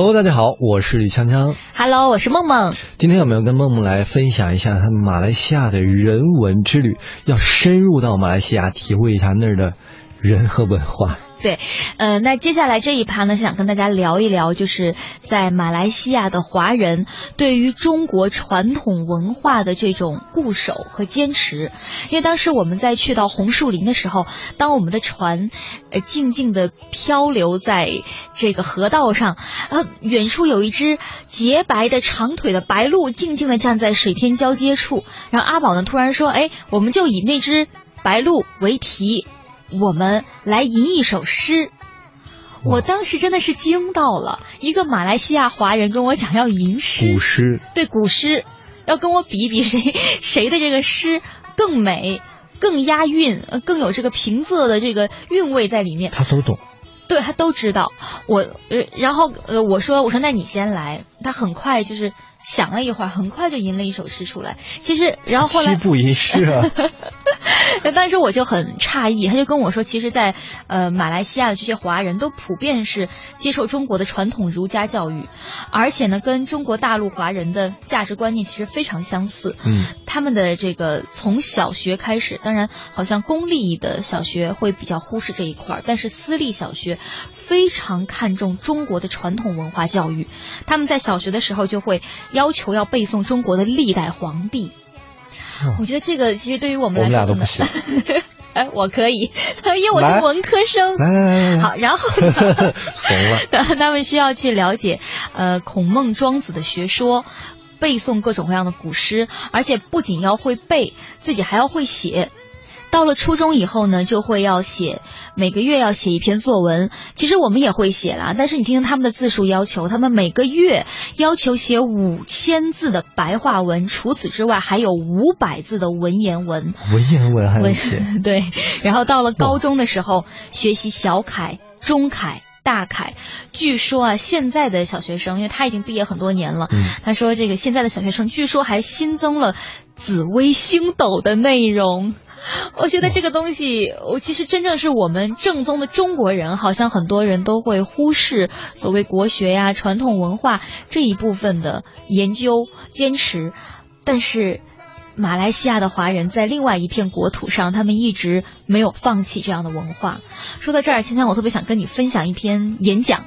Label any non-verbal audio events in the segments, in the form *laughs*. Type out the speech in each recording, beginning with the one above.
Hello，大家好，我是李锵锵。Hello，我是梦梦。今天我们要跟梦梦来分享一下他们马来西亚的人文之旅，要深入到马来西亚，体会一下那儿的人和文化。对，呃，那接下来这一趴呢，想跟大家聊一聊，就是在马来西亚的华人对于中国传统文化的这种固守和坚持。因为当时我们在去到红树林的时候，当我们的船呃静静的漂流在这个河道上，然后远处有一只洁白的长腿的白鹭静静的站在水天交接处，然后阿宝呢突然说：“哎，我们就以那只白鹭为题。”我们来吟一首诗，我当时真的是惊到了，一个马来西亚华人跟我讲要吟诗，古诗，对古诗，要跟我比一比谁 *laughs* 谁的这个诗更美、更押韵、呃更有这个平仄的这个韵味在里面。他都懂，对他都知道。我呃，然后呃，我说我说那你先来，他很快就是想了一会儿，很快就吟了一首诗出来。其实，然后后来七步吟诗啊。*laughs* *laughs* 当时我就很诧异，他就跟我说，其实在，呃马来西亚的这些华人都普遍是接受中国的传统儒家教育，而且呢，跟中国大陆华人的价值观念其实非常相似。嗯，他们的这个从小学开始，当然好像公立的小学会比较忽视这一块儿，但是私立小学非常看重中国的传统文化教育。他们在小学的时候就会要求要背诵中国的历代皇帝。我觉得这个其实对于我们来说，我们俩都不行。*laughs* 哎，我可以，*laughs* 因为我是文科生。来来来来，好，然后怂 *laughs* 了。他们需要去了解呃孔孟庄子的学说，背诵各种各样的古诗，而且不仅要会背，自己还要会写。到了初中以后呢，就会要写，每个月要写一篇作文。其实我们也会写啦，但是你听听他们的字数要求，他们每个月要求写五千字的白话文，除此之外还有五百字的文言文。文言文还要写？*laughs* 对。然后到了高中的时候，学习小楷、中楷。大凯，据说啊，现在的小学生，因为他已经毕业很多年了，嗯、他说这个现在的小学生，据说还新增了紫微星斗的内容。我觉得这个东西，我其实真正是我们正宗的中国人，好像很多人都会忽视所谓国学呀、传统文化这一部分的研究坚持，但是。马来西亚的华人在另外一片国土上，他们一直没有放弃这样的文化。说到这儿，芊芊，我特别想跟你分享一篇演讲。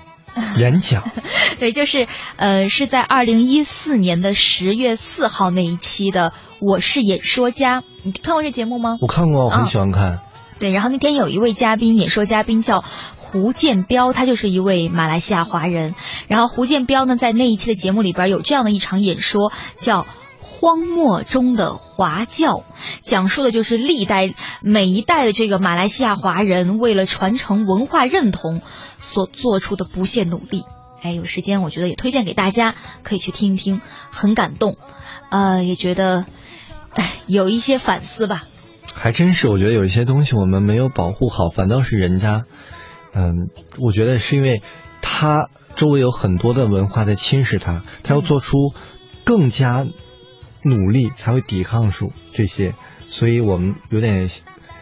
演讲，*laughs* 对，就是呃，是在二零一四年的十月四号那一期的《我是演说家》，你看过这节目吗？我看过，我很喜欢看。哦、对，然后那天有一位嘉宾，演说嘉宾叫胡建彪，他就是一位马来西亚华人。然后胡建彪呢，在那一期的节目里边有这样的一场演说，叫。荒漠中的华教，讲述的就是历代每一代的这个马来西亚华人为了传承文化认同所做出的不懈努力。哎，有时间我觉得也推荐给大家，可以去听一听，很感动，呃，也觉得哎有一些反思吧。还真是，我觉得有一些东西我们没有保护好，反倒是人家，嗯，我觉得是因为他周围有很多的文化在侵蚀他，他要做出更加。努力才会抵抗住这些，所以我们有点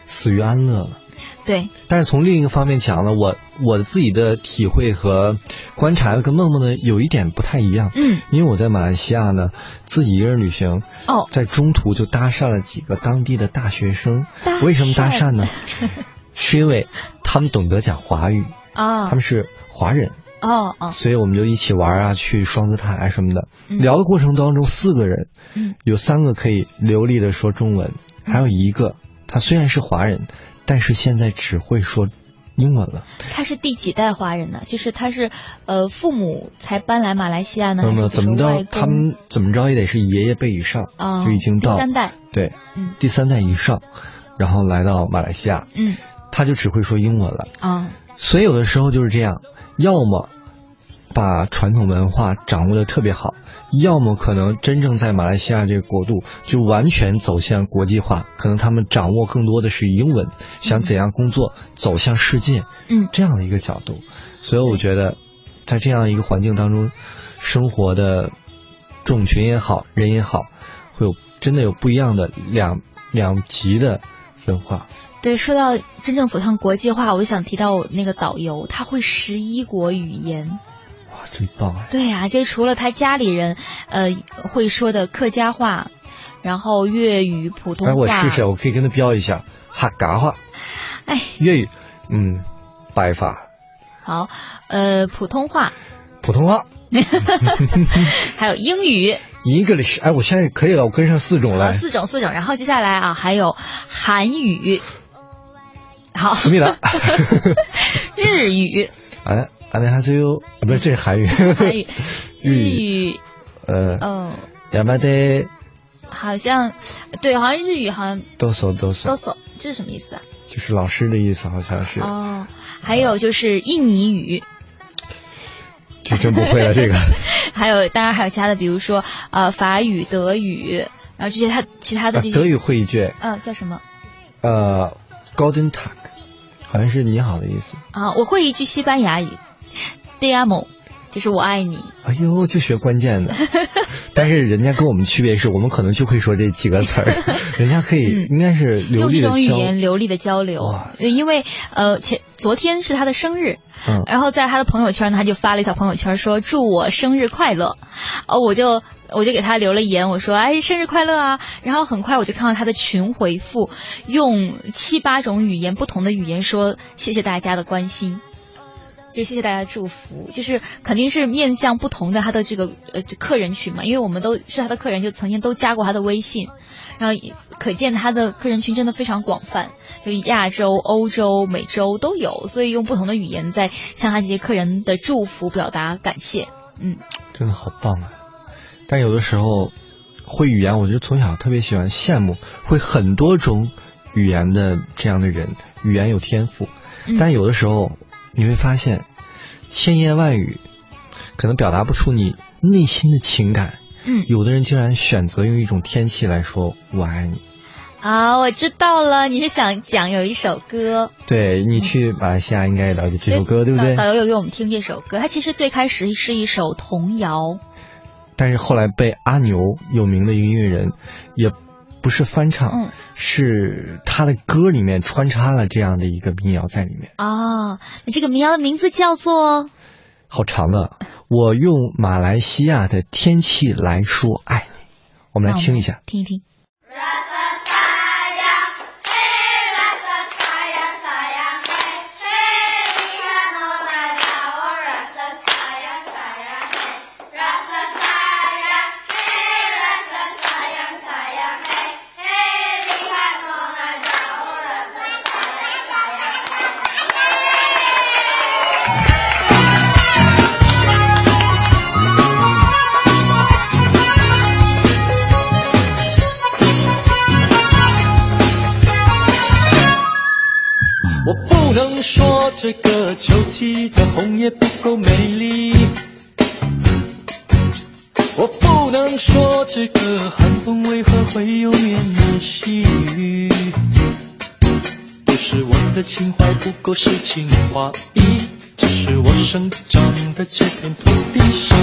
死于安乐了。对，但是从另一个方面讲呢，我我自己的体会和观察跟梦梦呢有一点不太一样。嗯，因为我在马来西亚呢自己一个人旅行，哦，在中途就搭讪了几个当地的大学生。为什么搭讪呢？*laughs* 是因为他们懂得讲华语啊，他们是华人。哦哦，所以我们就一起玩啊，去双子塔啊什么的。嗯、聊的过程当中，四个人，嗯，有三个可以流利的说中文，嗯、还有一个他虽然是华人，但是现在只会说英文了。他是第几代华人呢？就是他是呃父母才搬来马来西亚呢？那么怎么着，他们怎么着也得是爷爷辈以上，哦、就已经到第三代，对，嗯，第三代以上，然后来到马来西亚，嗯，他就只会说英文了啊。所以有的时候就是这样，要么。把传统文化掌握的特别好，要么可能真正在马来西亚这个国度就完全走向国际化，可能他们掌握更多的是英文，想怎样工作走向世界，嗯，这样的一个角度。所以我觉得，在这样一个环境当中，生活的种群也好，人也好，会有真的有不一样的两两极的分化。对，说到真正走向国际化，我就想提到我那个导游，他会十一国语言。真棒。啊！对呀、就除了他家里人呃会说的客家话，然后粤语、普通话。哎，话，我试试，我可以跟他标一下哈嘎话、哎，粤语，嗯，白发、好，呃，普通话，普通话、*laughs* 还有英语，English，哎，我现在可以了，我跟上四种好，来。四种四种，然后接下来啊还有韩语，好，思密达，*laughs* 日语，啊，안녕하세요，啊，不是，这是韩语。韩*laughs* 语，日日语，呃，嗯，야마데 好像对，好像日语好像哆嗦哆嗦，哆嗦，这是什么意思啊？就是老师的意思，好像是。哦，还有就是印尼语，这真不会了，这个。*laughs* 还有当然还有其他的，比如说呃法语、德语，然后这些他其他的这些，啊德语会一句，呃叫什么呃，Golden Tag，好像是你好的意思。啊？我会一句西班牙语 D e amo，就是我爱你。哎呦，就学关键的。*laughs* 但是人家跟我们区别是，我们可能就会说这几个词儿，*laughs* 人家可以嗯应该是流用这种语。言流利的交流哇，因为呃前昨天是他的生日，嗯，然后在他的朋友圈呢，他就发了一条朋友圈说祝我生日快乐，哦，我就我就给他留了言，我说哎生日快乐啊，然后很快我就看到他的群回复，用七八种语言不同的语言说谢谢大家的关心。就谢谢大家的祝福，就是肯定是面向不同的他的这个呃这客人群嘛，因为我们都是他的客人，就曾经都加过他的微信，然后可见他的客人群真的非常广泛，就亚洲、欧洲、美洲都有，所以用不同的语言在向他这些客人的祝福表达感谢。嗯，真的好棒啊！但有的时候会语言，我就从小特别喜欢羡慕会很多种语言的这样的人，语言有天赋。嗯但有的时候你会发现，千言万语可能表达不出你内心的情感。嗯有的人竟然选择用一种天气来说“我爱你啊，我知道了，你是想讲有一首歌，”。对你去马来西亚应该也了解这首歌，对不对导？导游有给我们听这首歌，它其实最开始是一首童谣。但是后来被阿牛有名的一个音乐人，也不是翻唱，嗯是他的歌里面穿插了这样的一个民谣在里面，哦，那这个民谣的名字叫做好长的。我用马来西亚的天气来说爱你，我们来听一下。，听一听。我不能说这个秋季的红叶不够美丽，我不能说这个寒风为何会有绵绵细雨，不是我的情怀不够诗情画意，只是我生长的这片土地上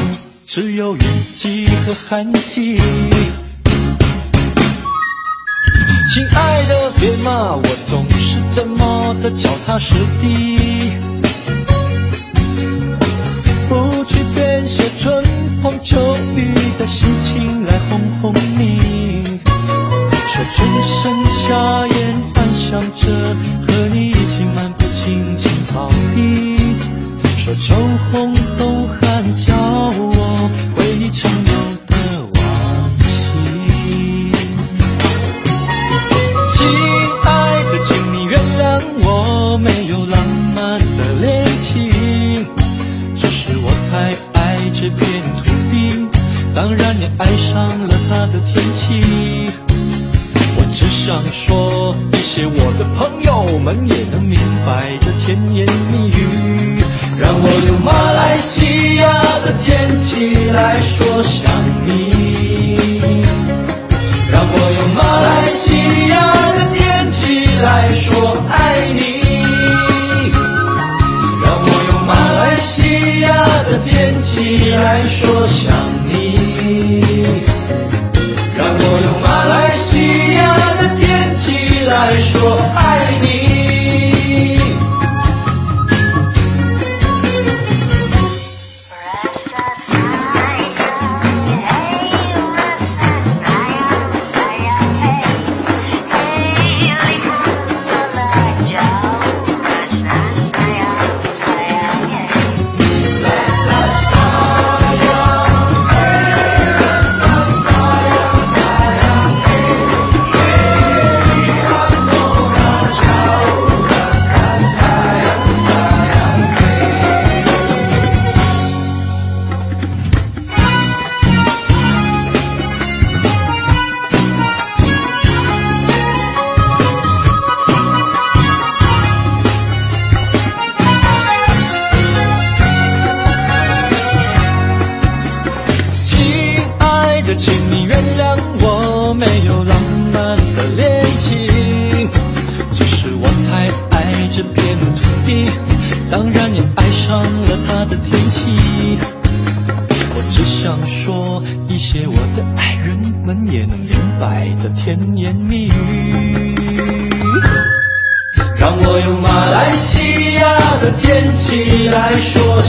只有雨季和寒季。亲爱的，别骂我怎么的脚踏实地，不去编写春风秋雨的心当然也爱上了它的天气。我只想说一些我的朋友们也能明白的甜言蜜语，让我用马来西亚的天气来说想你。让我用马来西亚的天气来说的天气来说